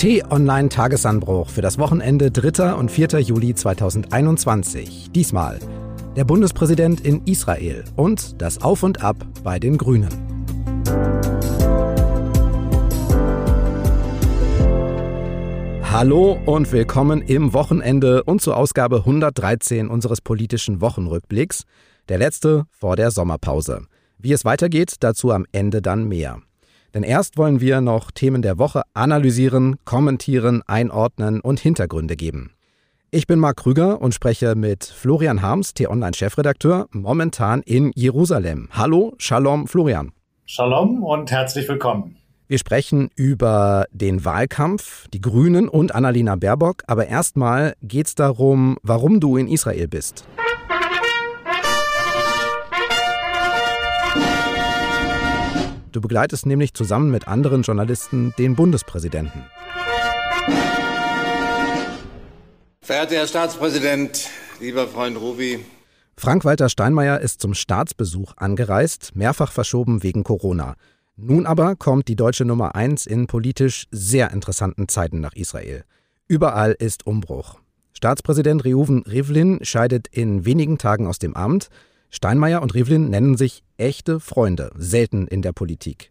T-Online-Tagesanbruch für das Wochenende 3. und 4. Juli 2021. Diesmal der Bundespräsident in Israel und das Auf und Ab bei den Grünen. Hallo und willkommen im Wochenende und zur Ausgabe 113 unseres politischen Wochenrückblicks, der letzte vor der Sommerpause. Wie es weitergeht, dazu am Ende dann mehr. Denn erst wollen wir noch Themen der Woche analysieren, kommentieren, einordnen und Hintergründe geben. Ich bin Marc Krüger und spreche mit Florian Harms, T-Online-Chefredakteur, momentan in Jerusalem. Hallo, Shalom, Florian. Shalom und herzlich willkommen. Wir sprechen über den Wahlkampf, die Grünen und Annalena Baerbock, aber erstmal geht es darum, warum du in Israel bist. Du begleitest nämlich zusammen mit anderen Journalisten den Bundespräsidenten. Verehrter Herr Staatspräsident, lieber Freund Rubi. Frank-Walter Steinmeier ist zum Staatsbesuch angereist, mehrfach verschoben wegen Corona. Nun aber kommt die deutsche Nummer 1 in politisch sehr interessanten Zeiten nach Israel. Überall ist Umbruch. Staatspräsident Reuven Rivlin scheidet in wenigen Tagen aus dem Amt. Steinmeier und Rivlin nennen sich echte Freunde, selten in der Politik.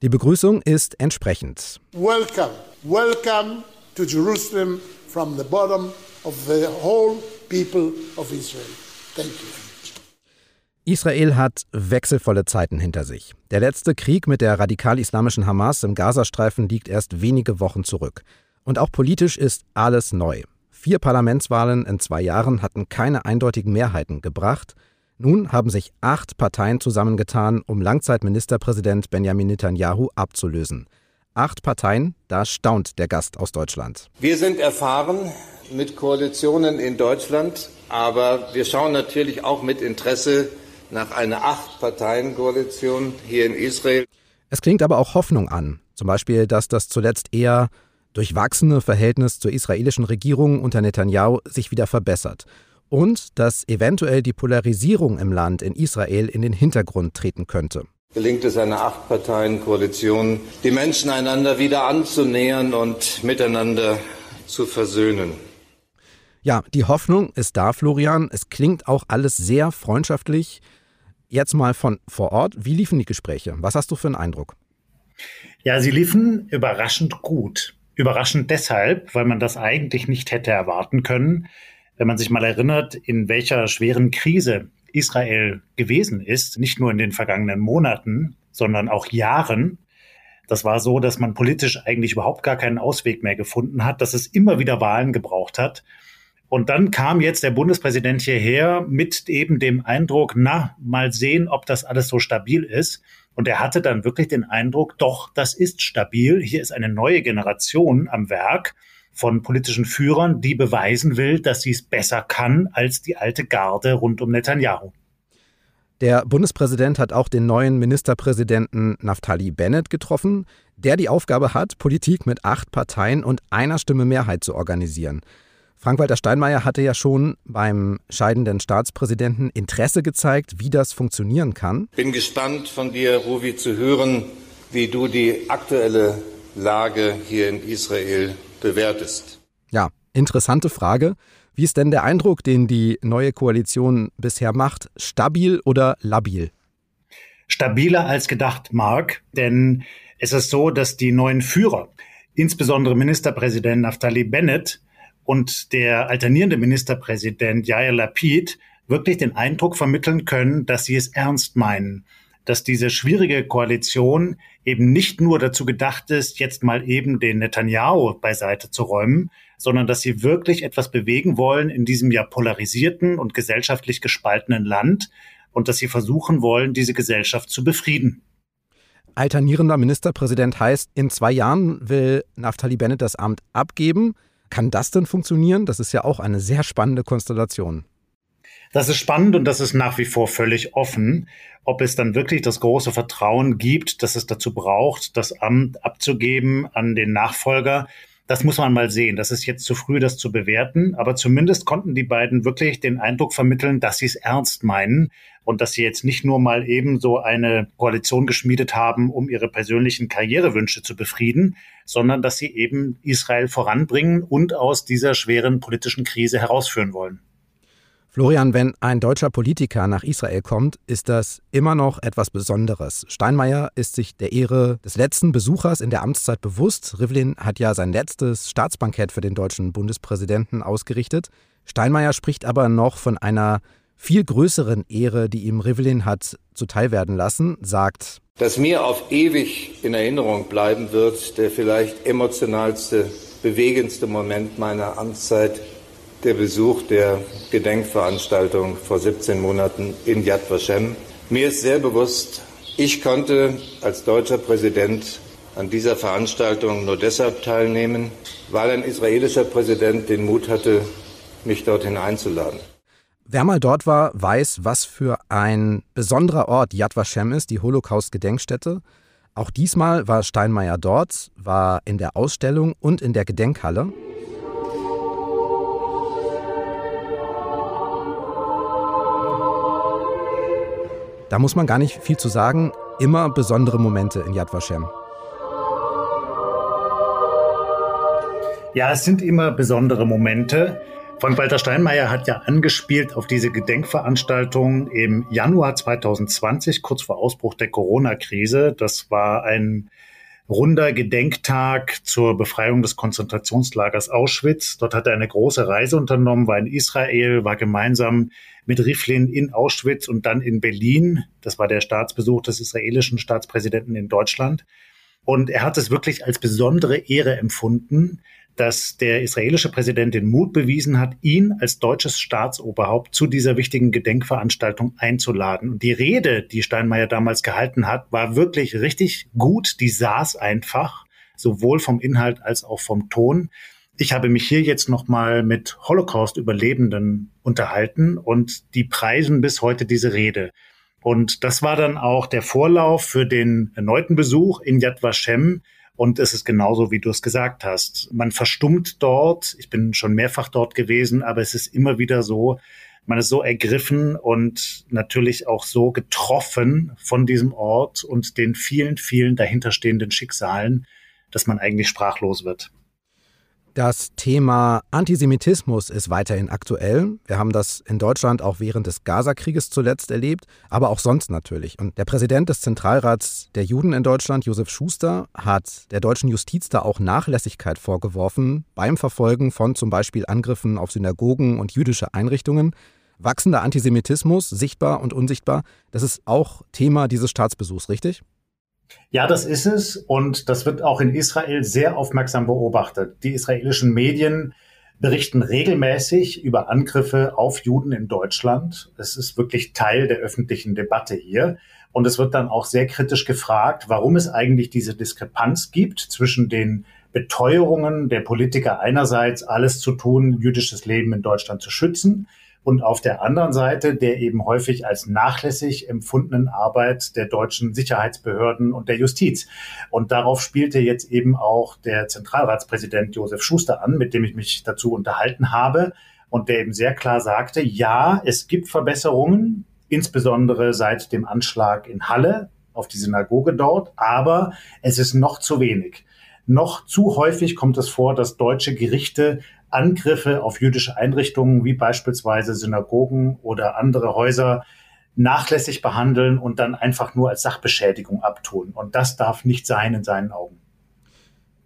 Die Begrüßung ist entsprechend. Welcome, welcome to Jerusalem from the bottom of the whole people of Israel. Thank you. Israel hat wechselvolle Zeiten hinter sich. Der letzte Krieg mit der radikal-islamischen Hamas im Gazastreifen liegt erst wenige Wochen zurück. Und auch politisch ist alles neu. Vier Parlamentswahlen in zwei Jahren hatten keine eindeutigen Mehrheiten gebracht. Nun haben sich acht Parteien zusammengetan, um Langzeitministerpräsident Benjamin Netanyahu abzulösen. Acht Parteien, da staunt der Gast aus Deutschland. Wir sind erfahren mit Koalitionen in Deutschland, aber wir schauen natürlich auch mit Interesse nach einer Acht-Parteien-Koalition hier in Israel. Es klingt aber auch Hoffnung an, zum Beispiel, dass das zuletzt eher durchwachsene Verhältnis zur israelischen Regierung unter Netanyahu sich wieder verbessert und dass eventuell die Polarisierung im Land in Israel in den Hintergrund treten könnte. Gelingt es einer Acht-Parteien-Koalition, die Menschen einander wieder anzunähern und miteinander zu versöhnen? Ja, die Hoffnung ist da, Florian. Es klingt auch alles sehr freundschaftlich. Jetzt mal von vor Ort. Wie liefen die Gespräche? Was hast du für einen Eindruck? Ja, sie liefen überraschend gut. Überraschend deshalb, weil man das eigentlich nicht hätte erwarten können wenn man sich mal erinnert, in welcher schweren Krise Israel gewesen ist, nicht nur in den vergangenen Monaten, sondern auch Jahren. Das war so, dass man politisch eigentlich überhaupt gar keinen Ausweg mehr gefunden hat, dass es immer wieder Wahlen gebraucht hat. Und dann kam jetzt der Bundespräsident hierher mit eben dem Eindruck, na, mal sehen, ob das alles so stabil ist. Und er hatte dann wirklich den Eindruck, doch, das ist stabil. Hier ist eine neue Generation am Werk von politischen Führern, die beweisen will, dass sie es besser kann als die alte Garde rund um Netanyahu. Der Bundespräsident hat auch den neuen Ministerpräsidenten Naftali Bennett getroffen, der die Aufgabe hat, Politik mit acht Parteien und einer Stimme Mehrheit zu organisieren. Frank-Walter Steinmeier hatte ja schon beim scheidenden Staatspräsidenten Interesse gezeigt, wie das funktionieren kann. Bin gespannt von dir, Ruvi, zu hören, wie du die aktuelle Lage hier in Israel bewertest? Ja, interessante Frage. Wie ist denn der Eindruck, den die neue Koalition bisher macht? Stabil oder labil? Stabiler als gedacht, Mark, denn es ist so, dass die neuen Führer, insbesondere Ministerpräsident Naftali Bennett und der alternierende Ministerpräsident Yair Lapid, wirklich den Eindruck vermitteln können, dass sie es ernst meinen dass diese schwierige Koalition eben nicht nur dazu gedacht ist, jetzt mal eben den Netanyahu beiseite zu räumen, sondern dass sie wirklich etwas bewegen wollen in diesem ja polarisierten und gesellschaftlich gespaltenen Land und dass sie versuchen wollen, diese Gesellschaft zu befrieden. Alternierender Ministerpräsident heißt, in zwei Jahren will Naftali Bennett das Amt abgeben. Kann das denn funktionieren? Das ist ja auch eine sehr spannende Konstellation. Das ist spannend und das ist nach wie vor völlig offen, ob es dann wirklich das große Vertrauen gibt, dass es dazu braucht, das Amt abzugeben an den Nachfolger. Das muss man mal sehen. Das ist jetzt zu früh, das zu bewerten. Aber zumindest konnten die beiden wirklich den Eindruck vermitteln, dass sie es ernst meinen und dass sie jetzt nicht nur mal eben so eine Koalition geschmiedet haben, um ihre persönlichen Karrierewünsche zu befrieden, sondern dass sie eben Israel voranbringen und aus dieser schweren politischen Krise herausführen wollen. Florian, wenn ein deutscher Politiker nach Israel kommt, ist das immer noch etwas Besonderes. Steinmeier ist sich der Ehre des letzten Besuchers in der Amtszeit bewusst. Rivlin hat ja sein letztes Staatsbankett für den deutschen Bundespräsidenten ausgerichtet. Steinmeier spricht aber noch von einer viel größeren Ehre, die ihm Rivlin hat zuteilwerden lassen, sagt, dass mir auf ewig in Erinnerung bleiben wird, der vielleicht emotionalste, bewegendste Moment meiner Amtszeit der Besuch der Gedenkveranstaltung vor 17 Monaten in Yad Vashem. Mir ist sehr bewusst, ich konnte als deutscher Präsident an dieser Veranstaltung nur deshalb teilnehmen, weil ein israelischer Präsident den Mut hatte, mich dorthin einzuladen. Wer mal dort war, weiß, was für ein besonderer Ort Yad Vashem ist, die Holocaust-Gedenkstätte. Auch diesmal war Steinmeier dort, war in der Ausstellung und in der Gedenkhalle. Da muss man gar nicht viel zu sagen. Immer besondere Momente in Yad Vashem. Ja, es sind immer besondere Momente. Frank-Walter Steinmeier hat ja angespielt auf diese Gedenkveranstaltung im Januar 2020, kurz vor Ausbruch der Corona-Krise. Das war ein runder Gedenktag zur Befreiung des Konzentrationslagers Auschwitz. Dort hat er eine große Reise unternommen, war in Israel, war gemeinsam mit Riflin in Auschwitz und dann in Berlin. Das war der Staatsbesuch des israelischen Staatspräsidenten in Deutschland. Und er hat es wirklich als besondere Ehre empfunden, dass der israelische Präsident den Mut bewiesen hat, ihn als deutsches Staatsoberhaupt zu dieser wichtigen Gedenkveranstaltung einzuladen. Und die Rede, die Steinmeier damals gehalten hat, war wirklich richtig gut. Die saß einfach, sowohl vom Inhalt als auch vom Ton. Ich habe mich hier jetzt nochmal mit Holocaust-Überlebenden unterhalten und die preisen bis heute diese Rede. Und das war dann auch der Vorlauf für den erneuten Besuch in Yad Vashem, und es ist genauso, wie du es gesagt hast. Man verstummt dort. Ich bin schon mehrfach dort gewesen, aber es ist immer wieder so, man ist so ergriffen und natürlich auch so getroffen von diesem Ort und den vielen, vielen dahinterstehenden Schicksalen, dass man eigentlich sprachlos wird. Das Thema Antisemitismus ist weiterhin aktuell. Wir haben das in Deutschland auch während des Gazakrieges zuletzt erlebt, aber auch sonst natürlich. Und der Präsident des Zentralrats der Juden in Deutschland, Josef Schuster, hat der deutschen Justiz da auch Nachlässigkeit vorgeworfen beim Verfolgen von zum Beispiel Angriffen auf Synagogen und jüdische Einrichtungen. Wachsender Antisemitismus, sichtbar und unsichtbar, das ist auch Thema dieses Staatsbesuchs, richtig? Ja, das ist es. Und das wird auch in Israel sehr aufmerksam beobachtet. Die israelischen Medien berichten regelmäßig über Angriffe auf Juden in Deutschland. Es ist wirklich Teil der öffentlichen Debatte hier. Und es wird dann auch sehr kritisch gefragt, warum es eigentlich diese Diskrepanz gibt zwischen den Beteuerungen der Politiker einerseits, alles zu tun, jüdisches Leben in Deutschland zu schützen, und auf der anderen Seite der eben häufig als nachlässig empfundenen Arbeit der deutschen Sicherheitsbehörden und der Justiz. Und darauf spielte jetzt eben auch der Zentralratspräsident Josef Schuster an, mit dem ich mich dazu unterhalten habe und der eben sehr klar sagte, ja, es gibt Verbesserungen, insbesondere seit dem Anschlag in Halle auf die Synagoge dort, aber es ist noch zu wenig. Noch zu häufig kommt es vor, dass deutsche Gerichte Angriffe auf jüdische Einrichtungen wie beispielsweise Synagogen oder andere Häuser nachlässig behandeln und dann einfach nur als Sachbeschädigung abtun. Und das darf nicht sein in seinen Augen.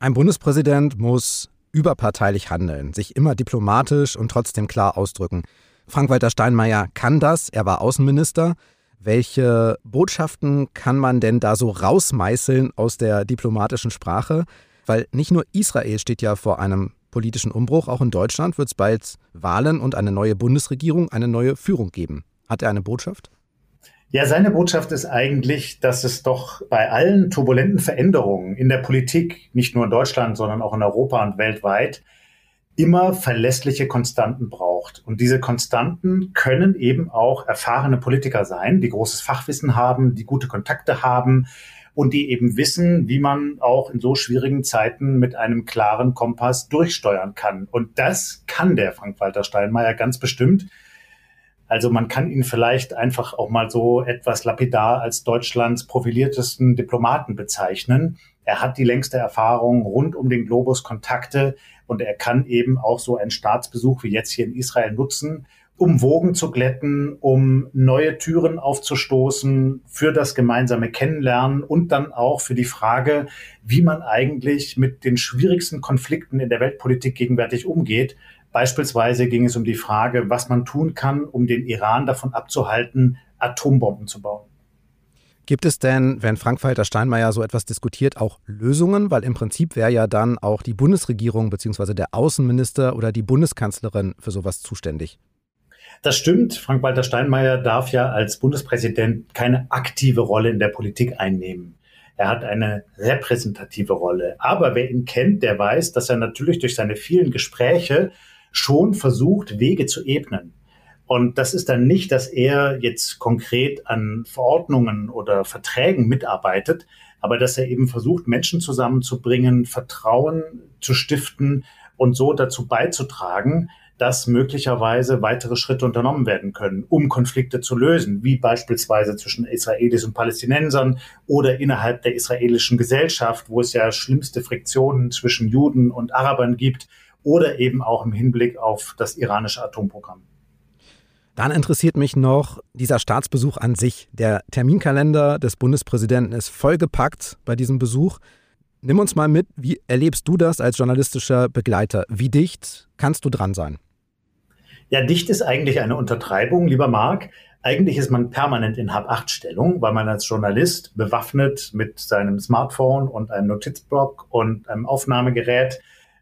Ein Bundespräsident muss überparteilich handeln, sich immer diplomatisch und trotzdem klar ausdrücken. Frank-Walter Steinmeier kann das, er war Außenminister. Welche Botschaften kann man denn da so rausmeißeln aus der diplomatischen Sprache? Weil nicht nur Israel steht ja vor einem politischen Umbruch. Auch in Deutschland wird es bald Wahlen und eine neue Bundesregierung, eine neue Führung geben. Hat er eine Botschaft? Ja, seine Botschaft ist eigentlich, dass es doch bei allen turbulenten Veränderungen in der Politik, nicht nur in Deutschland, sondern auch in Europa und weltweit, immer verlässliche Konstanten braucht. Und diese Konstanten können eben auch erfahrene Politiker sein, die großes Fachwissen haben, die gute Kontakte haben, und die eben wissen, wie man auch in so schwierigen Zeiten mit einem klaren Kompass durchsteuern kann. Und das kann der Frank-Walter Steinmeier ganz bestimmt. Also man kann ihn vielleicht einfach auch mal so etwas lapidar als Deutschlands profiliertesten Diplomaten bezeichnen. Er hat die längste Erfahrung rund um den Globus, Kontakte und er kann eben auch so einen Staatsbesuch wie jetzt hier in Israel nutzen, um Wogen zu glätten, um neue Türen aufzustoßen für das gemeinsame Kennenlernen und dann auch für die Frage, wie man eigentlich mit den schwierigsten Konflikten in der Weltpolitik gegenwärtig umgeht. Beispielsweise ging es um die Frage, was man tun kann, um den Iran davon abzuhalten, Atombomben zu bauen. Gibt es denn, wenn Frank-Walter Steinmeier so etwas diskutiert, auch Lösungen? Weil im Prinzip wäre ja dann auch die Bundesregierung bzw. der Außenminister oder die Bundeskanzlerin für sowas zuständig. Das stimmt. Frank-Walter Steinmeier darf ja als Bundespräsident keine aktive Rolle in der Politik einnehmen. Er hat eine repräsentative Rolle. Aber wer ihn kennt, der weiß, dass er natürlich durch seine vielen Gespräche schon versucht, Wege zu ebnen. Und das ist dann nicht, dass er jetzt konkret an Verordnungen oder Verträgen mitarbeitet, aber dass er eben versucht, Menschen zusammenzubringen, Vertrauen zu stiften und so dazu beizutragen, dass möglicherweise weitere Schritte unternommen werden können, um Konflikte zu lösen, wie beispielsweise zwischen Israelis und Palästinensern oder innerhalb der israelischen Gesellschaft, wo es ja schlimmste Friktionen zwischen Juden und Arabern gibt, oder eben auch im Hinblick auf das iranische Atomprogramm. Dann interessiert mich noch dieser Staatsbesuch an sich. Der Terminkalender des Bundespräsidenten ist vollgepackt bei diesem Besuch. Nimm uns mal mit, wie erlebst du das als journalistischer Begleiter? Wie dicht kannst du dran sein? Ja, dicht ist eigentlich eine Untertreibung, lieber Marc. Eigentlich ist man permanent in Hab-Acht-Stellung, weil man als Journalist bewaffnet mit seinem Smartphone und einem Notizblock und einem Aufnahmegerät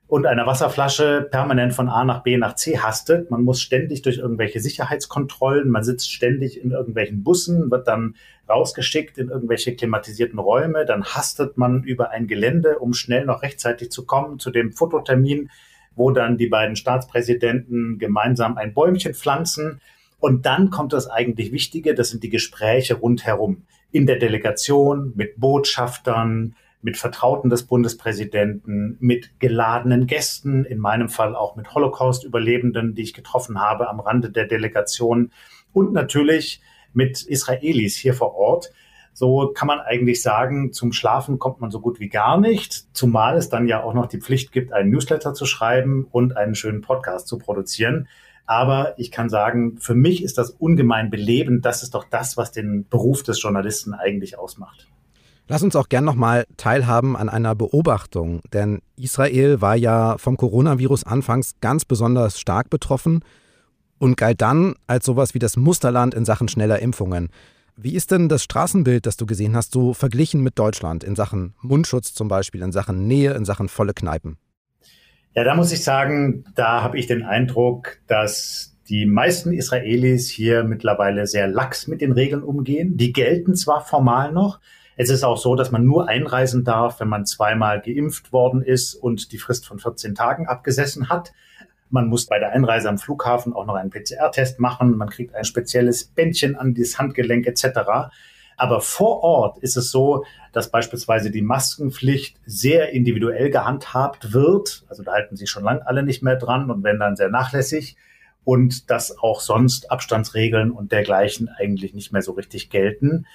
und einer Wasserflasche permanent von A nach B nach C hastet. Man muss ständig durch irgendwelche Sicherheitskontrollen, man sitzt ständig in irgendwelchen Bussen, wird dann rausgeschickt in irgendwelche klimatisierten Räume, dann hastet man über ein Gelände, um schnell noch rechtzeitig zu kommen zu dem Fototermin wo dann die beiden Staatspräsidenten gemeinsam ein Bäumchen pflanzen. Und dann kommt das eigentlich Wichtige, das sind die Gespräche rundherum. In der Delegation, mit Botschaftern, mit Vertrauten des Bundespräsidenten, mit geladenen Gästen, in meinem Fall auch mit Holocaust-Überlebenden, die ich getroffen habe am Rande der Delegation und natürlich mit Israelis hier vor Ort, so kann man eigentlich sagen, zum Schlafen kommt man so gut wie gar nicht, zumal es dann ja auch noch die Pflicht gibt, einen Newsletter zu schreiben und einen schönen Podcast zu produzieren. Aber ich kann sagen, für mich ist das ungemein belebend. Das ist doch das, was den Beruf des Journalisten eigentlich ausmacht. Lass uns auch gern nochmal teilhaben an einer Beobachtung, denn Israel war ja vom Coronavirus anfangs ganz besonders stark betroffen und galt dann als sowas wie das Musterland in Sachen schneller Impfungen. Wie ist denn das Straßenbild, das du gesehen hast, so verglichen mit Deutschland in Sachen Mundschutz zum Beispiel, in Sachen Nähe, in Sachen volle Kneipen? Ja, da muss ich sagen, da habe ich den Eindruck, dass die meisten Israelis hier mittlerweile sehr lax mit den Regeln umgehen. Die gelten zwar formal noch, es ist auch so, dass man nur einreisen darf, wenn man zweimal geimpft worden ist und die Frist von 14 Tagen abgesessen hat. Man muss bei der Einreise am Flughafen auch noch einen PCR-Test machen. Man kriegt ein spezielles Bändchen an das Handgelenk etc. Aber vor Ort ist es so, dass beispielsweise die Maskenpflicht sehr individuell gehandhabt wird. Also da halten sich schon lange alle nicht mehr dran und werden dann sehr nachlässig. Und dass auch sonst Abstandsregeln und dergleichen eigentlich nicht mehr so richtig gelten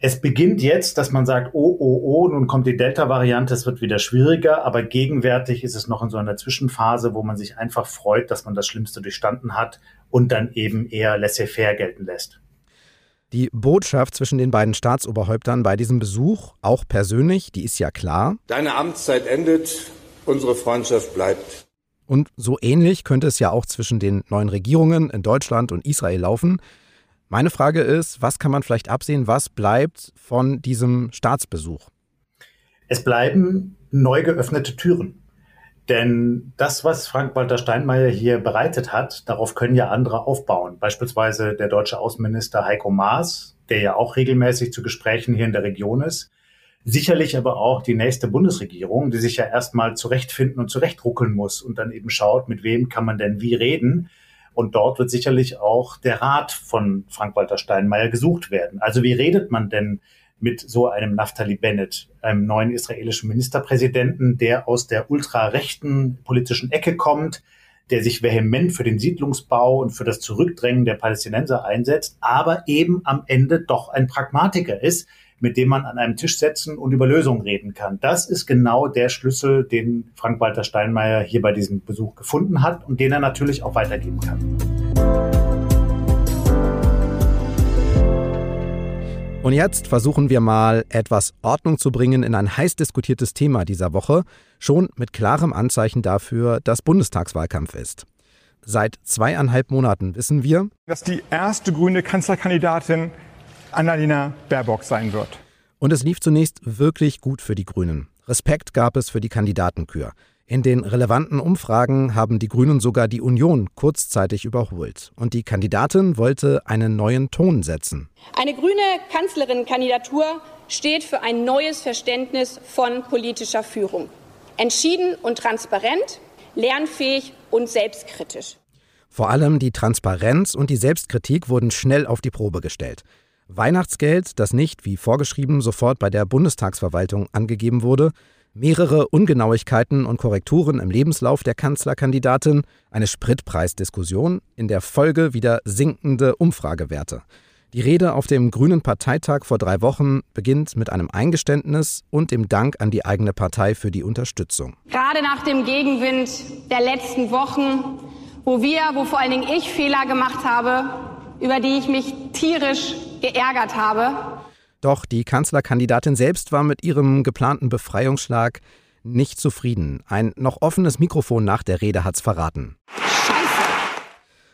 es beginnt jetzt, dass man sagt, oh, oh, oh, nun kommt die Delta-Variante, es wird wieder schwieriger, aber gegenwärtig ist es noch in so einer Zwischenphase, wo man sich einfach freut, dass man das Schlimmste durchstanden hat und dann eben eher laissez-faire gelten lässt. Die Botschaft zwischen den beiden Staatsoberhäuptern bei diesem Besuch, auch persönlich, die ist ja klar. Deine Amtszeit endet, unsere Freundschaft bleibt. Und so ähnlich könnte es ja auch zwischen den neuen Regierungen in Deutschland und Israel laufen. Meine Frage ist, was kann man vielleicht absehen, was bleibt von diesem Staatsbesuch? Es bleiben neu geöffnete Türen. Denn das, was Frank-Walter Steinmeier hier bereitet hat, darauf können ja andere aufbauen. Beispielsweise der deutsche Außenminister Heiko Maas, der ja auch regelmäßig zu Gesprächen hier in der Region ist. Sicherlich aber auch die nächste Bundesregierung, die sich ja erstmal zurechtfinden und zurechtruckeln muss und dann eben schaut, mit wem kann man denn wie reden. Und dort wird sicherlich auch der Rat von Frank-Walter Steinmeier gesucht werden. Also wie redet man denn mit so einem Naftali Bennett, einem neuen israelischen Ministerpräsidenten, der aus der ultrarechten politischen Ecke kommt, der sich vehement für den Siedlungsbau und für das Zurückdrängen der Palästinenser einsetzt, aber eben am Ende doch ein Pragmatiker ist, mit dem man an einem Tisch setzen und über Lösungen reden kann. Das ist genau der Schlüssel, den Frank-Walter Steinmeier hier bei diesem Besuch gefunden hat und den er natürlich auch weitergeben kann. Und jetzt versuchen wir mal etwas Ordnung zu bringen in ein heiß diskutiertes Thema dieser Woche, schon mit klarem Anzeichen dafür, dass Bundestagswahlkampf ist. Seit zweieinhalb Monaten wissen wir, dass die erste grüne Kanzlerkandidatin Annalena Baerbock sein wird. Und es lief zunächst wirklich gut für die Grünen. Respekt gab es für die Kandidatenkür. In den relevanten Umfragen haben die Grünen sogar die Union kurzzeitig überholt. Und die Kandidatin wollte einen neuen Ton setzen. Eine grüne Kanzlerin-Kandidatur steht für ein neues Verständnis von politischer Führung. Entschieden und transparent, lernfähig und selbstkritisch. Vor allem die Transparenz und die Selbstkritik wurden schnell auf die Probe gestellt. Weihnachtsgeld, das nicht, wie vorgeschrieben, sofort bei der Bundestagsverwaltung angegeben wurde, mehrere Ungenauigkeiten und Korrekturen im Lebenslauf der Kanzlerkandidatin, eine Spritpreisdiskussion, in der Folge wieder sinkende Umfragewerte. Die Rede auf dem Grünen Parteitag vor drei Wochen beginnt mit einem Eingeständnis und dem Dank an die eigene Partei für die Unterstützung. Gerade nach dem Gegenwind der letzten Wochen, wo wir, wo vor allen Dingen ich Fehler gemacht habe, über die ich mich tierisch geärgert habe, doch die Kanzlerkandidatin selbst war mit ihrem geplanten Befreiungsschlag nicht zufrieden. Ein noch offenes Mikrofon nach der Rede hat's verraten. Scheiße.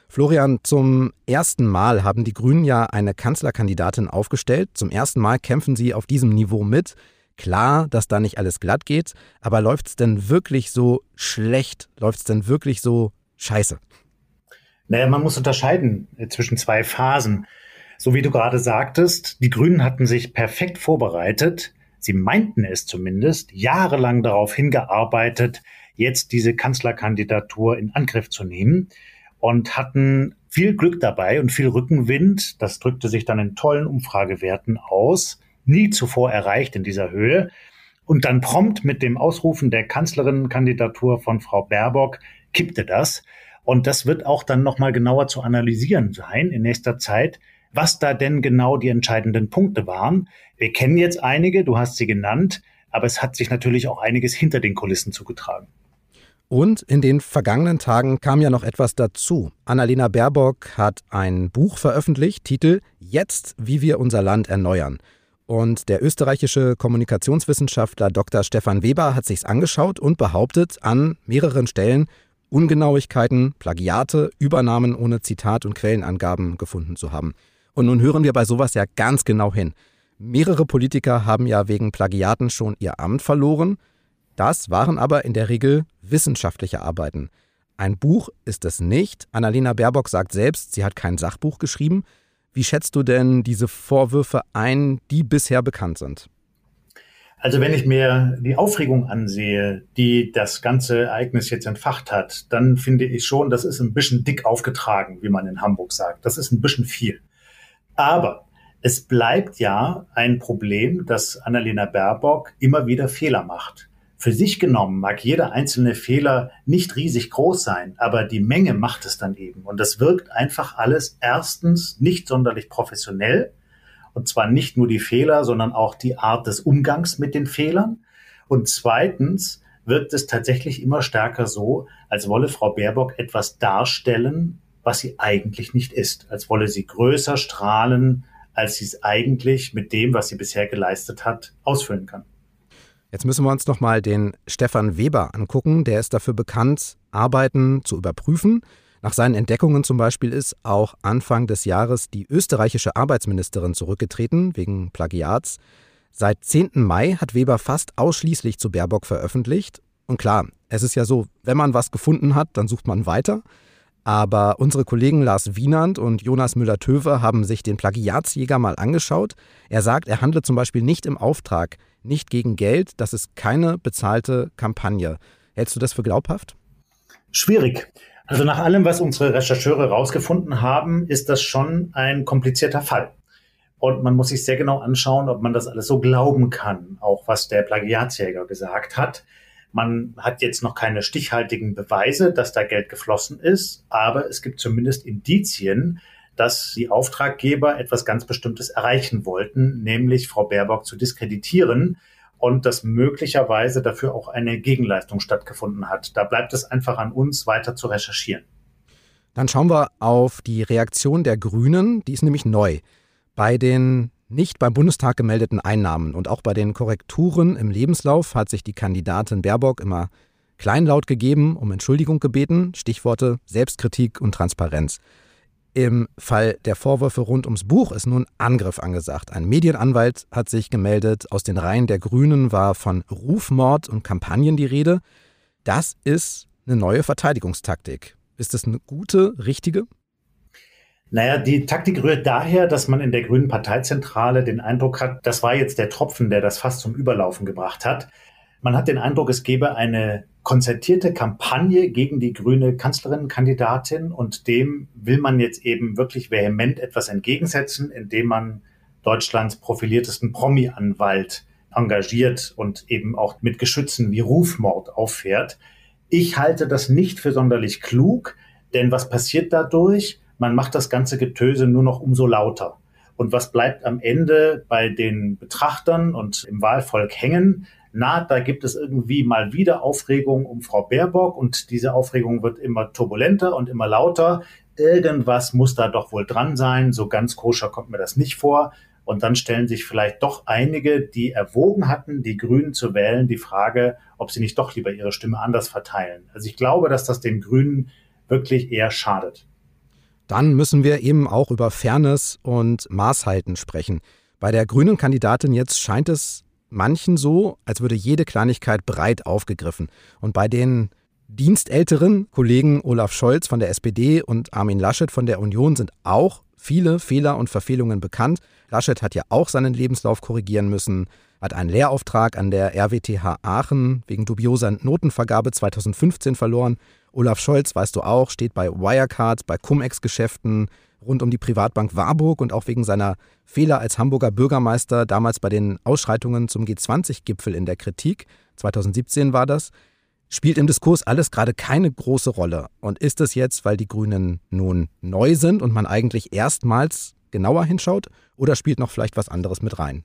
Florian, zum ersten Mal haben die Grünen ja eine Kanzlerkandidatin aufgestellt. Zum ersten Mal kämpfen sie auf diesem Niveau mit. Klar, dass da nicht alles glatt geht, aber läuft's denn wirklich so schlecht? Läuft's denn wirklich so scheiße? Naja, man muss unterscheiden zwischen zwei Phasen. So wie du gerade sagtest, die Grünen hatten sich perfekt vorbereitet. Sie meinten es zumindest, jahrelang darauf hingearbeitet, jetzt diese Kanzlerkandidatur in Angriff zu nehmen und hatten viel Glück dabei und viel Rückenwind. Das drückte sich dann in tollen Umfragewerten aus. Nie zuvor erreicht in dieser Höhe. Und dann prompt mit dem Ausrufen der Kanzlerinnenkandidatur von Frau Baerbock kippte das. Und das wird auch dann nochmal genauer zu analysieren sein in nächster Zeit, was da denn genau die entscheidenden Punkte waren. Wir kennen jetzt einige, du hast sie genannt, aber es hat sich natürlich auch einiges hinter den Kulissen zugetragen. Und in den vergangenen Tagen kam ja noch etwas dazu. Annalena Baerbock hat ein Buch veröffentlicht, Titel Jetzt, wie wir unser Land erneuern. Und der österreichische Kommunikationswissenschaftler Dr. Stefan Weber hat sich's angeschaut und behauptet an mehreren Stellen Ungenauigkeiten, Plagiate, Übernahmen ohne Zitat und Quellenangaben gefunden zu haben. Und nun hören wir bei sowas ja ganz genau hin. Mehrere Politiker haben ja wegen Plagiaten schon ihr Amt verloren. Das waren aber in der Regel wissenschaftliche Arbeiten. Ein Buch ist es nicht. Annalena Baerbock sagt selbst, sie hat kein Sachbuch geschrieben. Wie schätzt du denn diese Vorwürfe ein, die bisher bekannt sind? Also wenn ich mir die Aufregung ansehe, die das ganze Ereignis jetzt entfacht hat, dann finde ich schon, das ist ein bisschen dick aufgetragen, wie man in Hamburg sagt. Das ist ein bisschen viel. Aber es bleibt ja ein Problem, dass Annalena Baerbock immer wieder Fehler macht. Für sich genommen mag jeder einzelne Fehler nicht riesig groß sein, aber die Menge macht es dann eben. Und das wirkt einfach alles erstens nicht sonderlich professionell. Und zwar nicht nur die Fehler, sondern auch die Art des Umgangs mit den Fehlern. Und zweitens wirkt es tatsächlich immer stärker so, als wolle Frau Baerbock etwas darstellen, was sie eigentlich nicht ist, als wolle sie größer strahlen, als sie es eigentlich mit dem, was sie bisher geleistet hat, ausfüllen kann. Jetzt müssen wir uns noch mal den Stefan Weber angucken. Der ist dafür bekannt, Arbeiten zu überprüfen. Nach seinen Entdeckungen zum Beispiel ist auch Anfang des Jahres die österreichische Arbeitsministerin zurückgetreten wegen Plagiats. Seit 10. Mai hat Weber fast ausschließlich zu Baerbock veröffentlicht. Und klar, es ist ja so, wenn man was gefunden hat, dann sucht man weiter. Aber unsere Kollegen Lars Wienand und Jonas Müller-Töwe haben sich den Plagiatsjäger mal angeschaut. Er sagt, er handle zum Beispiel nicht im Auftrag, nicht gegen Geld. Das ist keine bezahlte Kampagne. Hältst du das für glaubhaft? Schwierig. Also nach allem, was unsere Rechercheure herausgefunden haben, ist das schon ein komplizierter Fall. Und man muss sich sehr genau anschauen, ob man das alles so glauben kann, auch was der Plagiatsjäger gesagt hat. Man hat jetzt noch keine stichhaltigen Beweise, dass da Geld geflossen ist, aber es gibt zumindest Indizien, dass die Auftraggeber etwas ganz Bestimmtes erreichen wollten, nämlich Frau Baerbock zu diskreditieren und dass möglicherweise dafür auch eine Gegenleistung stattgefunden hat. Da bleibt es einfach an uns, weiter zu recherchieren. Dann schauen wir auf die Reaktion der Grünen, die ist nämlich neu. Bei den nicht beim Bundestag gemeldeten Einnahmen und auch bei den Korrekturen im Lebenslauf hat sich die Kandidatin Baerbock immer kleinlaut gegeben, um Entschuldigung gebeten, Stichworte Selbstkritik und Transparenz. Im Fall der Vorwürfe rund ums Buch ist nun Angriff angesagt. Ein Medienanwalt hat sich gemeldet. Aus den Reihen der Grünen war von Rufmord und Kampagnen die Rede. Das ist eine neue Verteidigungstaktik. Ist das eine gute, richtige? Naja, die Taktik rührt daher, dass man in der Grünen Parteizentrale den Eindruck hat, das war jetzt der Tropfen, der das fast zum Überlaufen gebracht hat. Man hat den Eindruck, es gebe eine konzertierte Kampagne gegen die grüne Kanzlerinnenkandidatin und dem will man jetzt eben wirklich vehement etwas entgegensetzen, indem man Deutschlands profiliertesten Promi-Anwalt engagiert und eben auch mit Geschützen wie Rufmord auffährt. Ich halte das nicht für sonderlich klug, denn was passiert dadurch? Man macht das ganze Getöse nur noch umso lauter. Und was bleibt am Ende bei den Betrachtern und im Wahlvolk hängen? na, da gibt es irgendwie mal wieder Aufregung um Frau Baerbock und diese Aufregung wird immer turbulenter und immer lauter. Irgendwas muss da doch wohl dran sein. So ganz koscher kommt mir das nicht vor. Und dann stellen sich vielleicht doch einige, die erwogen hatten, die Grünen zu wählen, die Frage, ob sie nicht doch lieber ihre Stimme anders verteilen. Also ich glaube, dass das den Grünen wirklich eher schadet. Dann müssen wir eben auch über Fairness und Maßhalten sprechen. Bei der grünen Kandidatin jetzt scheint es manchen so, als würde jede Kleinigkeit breit aufgegriffen. Und bei den dienstälteren Kollegen Olaf Scholz von der SPD und Armin Laschet von der Union sind auch viele Fehler und Verfehlungen bekannt. Laschet hat ja auch seinen Lebenslauf korrigieren müssen, hat einen Lehrauftrag an der RWTH Aachen wegen dubioser Notenvergabe 2015 verloren. Olaf Scholz, weißt du auch, steht bei Wirecard, bei Cum-Ex-Geschäften, rund um die Privatbank Warburg und auch wegen seiner Fehler als Hamburger Bürgermeister damals bei den Ausschreitungen zum G20-Gipfel in der Kritik, 2017 war das, spielt im Diskurs alles gerade keine große Rolle. Und ist es jetzt, weil die Grünen nun neu sind und man eigentlich erstmals genauer hinschaut oder spielt noch vielleicht was anderes mit rein?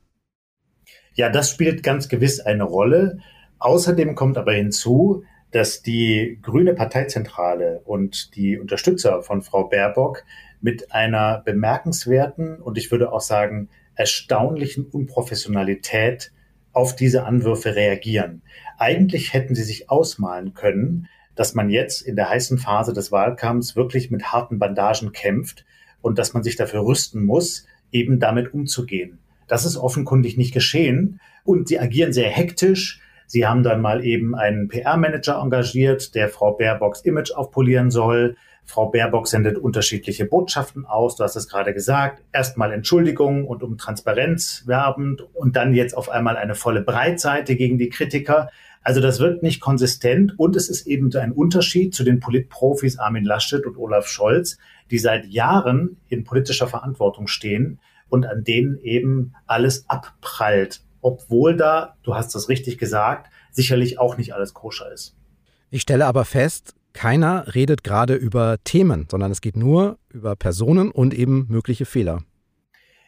Ja, das spielt ganz gewiss eine Rolle. Außerdem kommt aber hinzu, dass die grüne Parteizentrale und die Unterstützer von Frau Baerbock mit einer bemerkenswerten und ich würde auch sagen erstaunlichen Unprofessionalität auf diese Anwürfe reagieren. Eigentlich hätten sie sich ausmalen können, dass man jetzt in der heißen Phase des Wahlkampfs wirklich mit harten Bandagen kämpft und dass man sich dafür rüsten muss, eben damit umzugehen. Das ist offenkundig nicht geschehen und sie agieren sehr hektisch. Sie haben dann mal eben einen PR-Manager engagiert, der Frau Baerbocks Image aufpolieren soll. Frau Baerbock sendet unterschiedliche Botschaften aus. Du hast es gerade gesagt. Erstmal Entschuldigung und um Transparenz werbend und dann jetzt auf einmal eine volle Breitseite gegen die Kritiker. Also das wird nicht konsistent und es ist eben ein Unterschied zu den Politprofis Armin Laschet und Olaf Scholz, die seit Jahren in politischer Verantwortung stehen und an denen eben alles abprallt, obwohl da, du hast das richtig gesagt, sicherlich auch nicht alles koscher ist. Ich stelle aber fest, keiner redet gerade über Themen, sondern es geht nur über Personen und eben mögliche Fehler.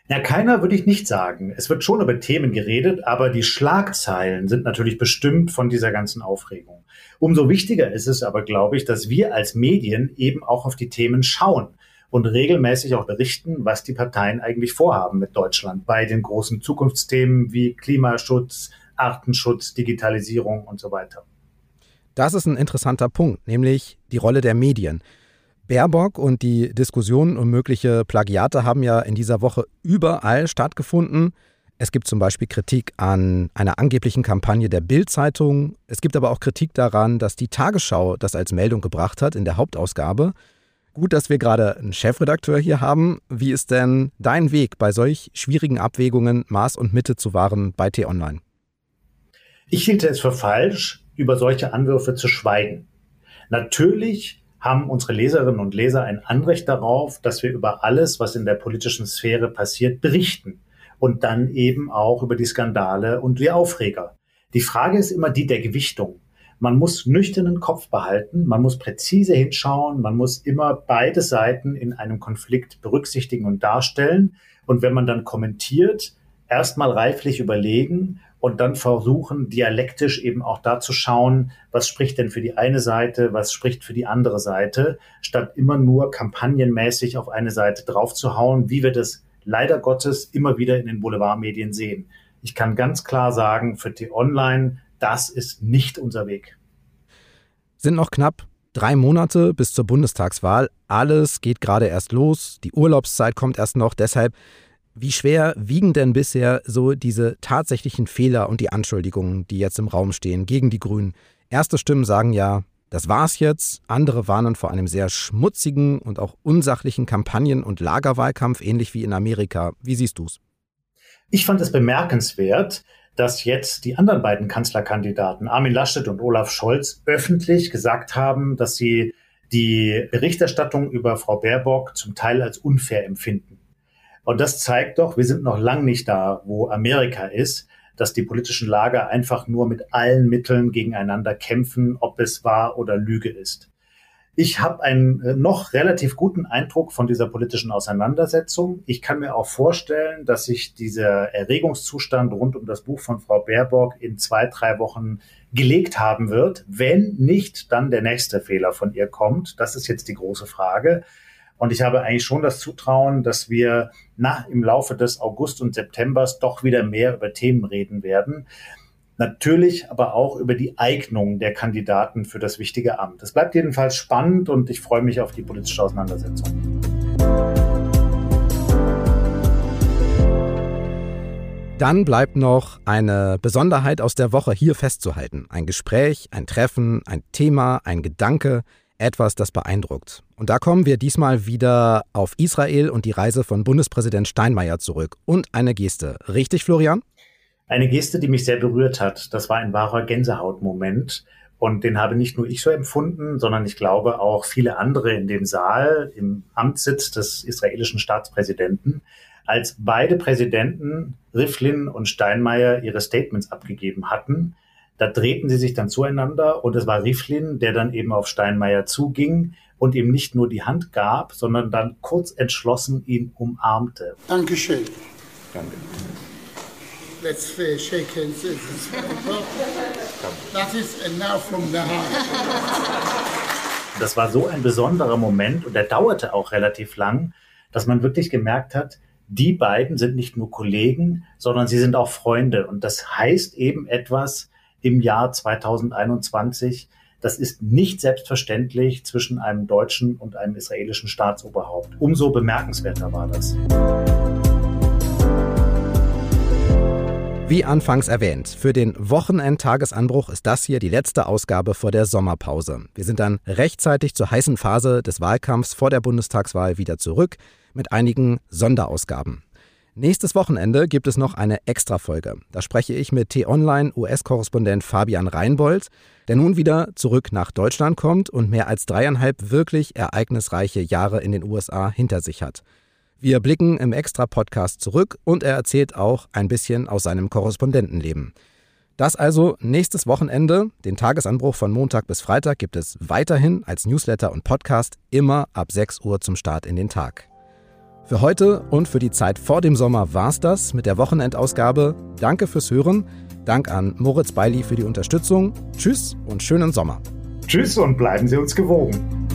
Ja, keiner würde ich nicht sagen. Es wird schon über Themen geredet, aber die Schlagzeilen sind natürlich bestimmt von dieser ganzen Aufregung. Umso wichtiger ist es aber, glaube ich, dass wir als Medien eben auch auf die Themen schauen und regelmäßig auch berichten, was die Parteien eigentlich vorhaben mit Deutschland bei den großen Zukunftsthemen wie Klimaschutz, Artenschutz, Digitalisierung und so weiter. Das ist ein interessanter Punkt, nämlich die Rolle der Medien. Baerbock und die Diskussionen um mögliche Plagiate haben ja in dieser Woche überall stattgefunden. Es gibt zum Beispiel Kritik an einer angeblichen Kampagne der Bild-Zeitung. Es gibt aber auch Kritik daran, dass die Tagesschau das als Meldung gebracht hat in der Hauptausgabe. Gut, dass wir gerade einen Chefredakteur hier haben. Wie ist denn dein Weg bei solch schwierigen Abwägungen Maß und Mitte zu wahren bei T-Online? Ich hielte es für falsch, über solche Anwürfe zu schweigen. Natürlich haben unsere Leserinnen und Leser ein Anrecht darauf, dass wir über alles, was in der politischen Sphäre passiert, berichten. Und dann eben auch über die Skandale und die Aufreger. Die Frage ist immer die der Gewichtung. Man muss nüchternen Kopf behalten, man muss präzise hinschauen, man muss immer beide Seiten in einem Konflikt berücksichtigen und darstellen. Und wenn man dann kommentiert, erstmal reiflich überlegen und dann versuchen, dialektisch eben auch da zu schauen, was spricht denn für die eine Seite, was spricht für die andere Seite, statt immer nur kampagnenmäßig auf eine Seite draufzuhauen, wie wir das leider Gottes immer wieder in den Boulevardmedien sehen. Ich kann ganz klar sagen, für T-Online, das ist nicht unser Weg. Sind noch knapp drei Monate bis zur Bundestagswahl. Alles geht gerade erst los. Die Urlaubszeit kommt erst noch. Deshalb wie schwer wiegen denn bisher so diese tatsächlichen Fehler und die Anschuldigungen, die jetzt im Raum stehen gegen die Grünen? Erste Stimmen sagen ja, das war's jetzt. Andere warnen vor einem sehr schmutzigen und auch unsachlichen Kampagnen- und Lagerwahlkampf, ähnlich wie in Amerika. Wie siehst du's? Ich fand es bemerkenswert, dass jetzt die anderen beiden Kanzlerkandidaten, Armin Laschet und Olaf Scholz, öffentlich gesagt haben, dass sie die Berichterstattung über Frau Baerbock zum Teil als unfair empfinden. Und das zeigt doch, wir sind noch lang nicht da, wo Amerika ist, dass die politischen Lager einfach nur mit allen Mitteln gegeneinander kämpfen, ob es wahr oder Lüge ist. Ich habe einen äh, noch relativ guten Eindruck von dieser politischen Auseinandersetzung. Ich kann mir auch vorstellen, dass sich dieser Erregungszustand rund um das Buch von Frau Baerbock in zwei, drei Wochen gelegt haben wird. Wenn nicht, dann der nächste Fehler von ihr kommt. Das ist jetzt die große Frage. Und ich habe eigentlich schon das Zutrauen, dass wir nach, im Laufe des August und Septembers doch wieder mehr über Themen reden werden. Natürlich aber auch über die Eignung der Kandidaten für das wichtige Amt. Es bleibt jedenfalls spannend und ich freue mich auf die politische Auseinandersetzung. Dann bleibt noch eine Besonderheit aus der Woche hier festzuhalten. Ein Gespräch, ein Treffen, ein Thema, ein Gedanke, etwas, das beeindruckt. Und da kommen wir diesmal wieder auf Israel und die Reise von Bundespräsident Steinmeier zurück. Und eine Geste. Richtig, Florian? Eine Geste, die mich sehr berührt hat. Das war ein wahrer Gänsehautmoment. Und den habe nicht nur ich so empfunden, sondern ich glaube auch viele andere in dem Saal, im Amtssitz des israelischen Staatspräsidenten, als beide Präsidenten, Riflin und Steinmeier, ihre Statements abgegeben hatten da drehten sie sich dann zueinander und es war Riflin, der dann eben auf Steinmeier zuging und ihm nicht nur die Hand gab, sondern dann kurz entschlossen ihn umarmte. Dankeschön. Danke. Let's uh, shake hands. That is enough from the heart. Das war so ein besonderer Moment und der dauerte auch relativ lang, dass man wirklich gemerkt hat, die beiden sind nicht nur Kollegen, sondern sie sind auch Freunde. Und das heißt eben etwas, im Jahr 2021. Das ist nicht selbstverständlich zwischen einem deutschen und einem israelischen Staatsoberhaupt. Umso bemerkenswerter war das. Wie anfangs erwähnt, für den Wochenendtagesanbruch ist das hier die letzte Ausgabe vor der Sommerpause. Wir sind dann rechtzeitig zur heißen Phase des Wahlkampfs vor der Bundestagswahl wieder zurück mit einigen Sonderausgaben. Nächstes Wochenende gibt es noch eine Extra-Folge. Da spreche ich mit T-Online US-Korrespondent Fabian Reinbold, der nun wieder zurück nach Deutschland kommt und mehr als dreieinhalb wirklich ereignisreiche Jahre in den USA hinter sich hat. Wir blicken im Extra-Podcast zurück und er erzählt auch ein bisschen aus seinem Korrespondentenleben. Das also nächstes Wochenende. Den Tagesanbruch von Montag bis Freitag gibt es weiterhin als Newsletter und Podcast immer ab 6 Uhr zum Start in den Tag. Für heute und für die Zeit vor dem Sommer war's das mit der Wochenendausgabe. Danke fürs Hören. Dank an Moritz Beili für die Unterstützung. Tschüss und schönen Sommer. Tschüss und bleiben Sie uns gewogen.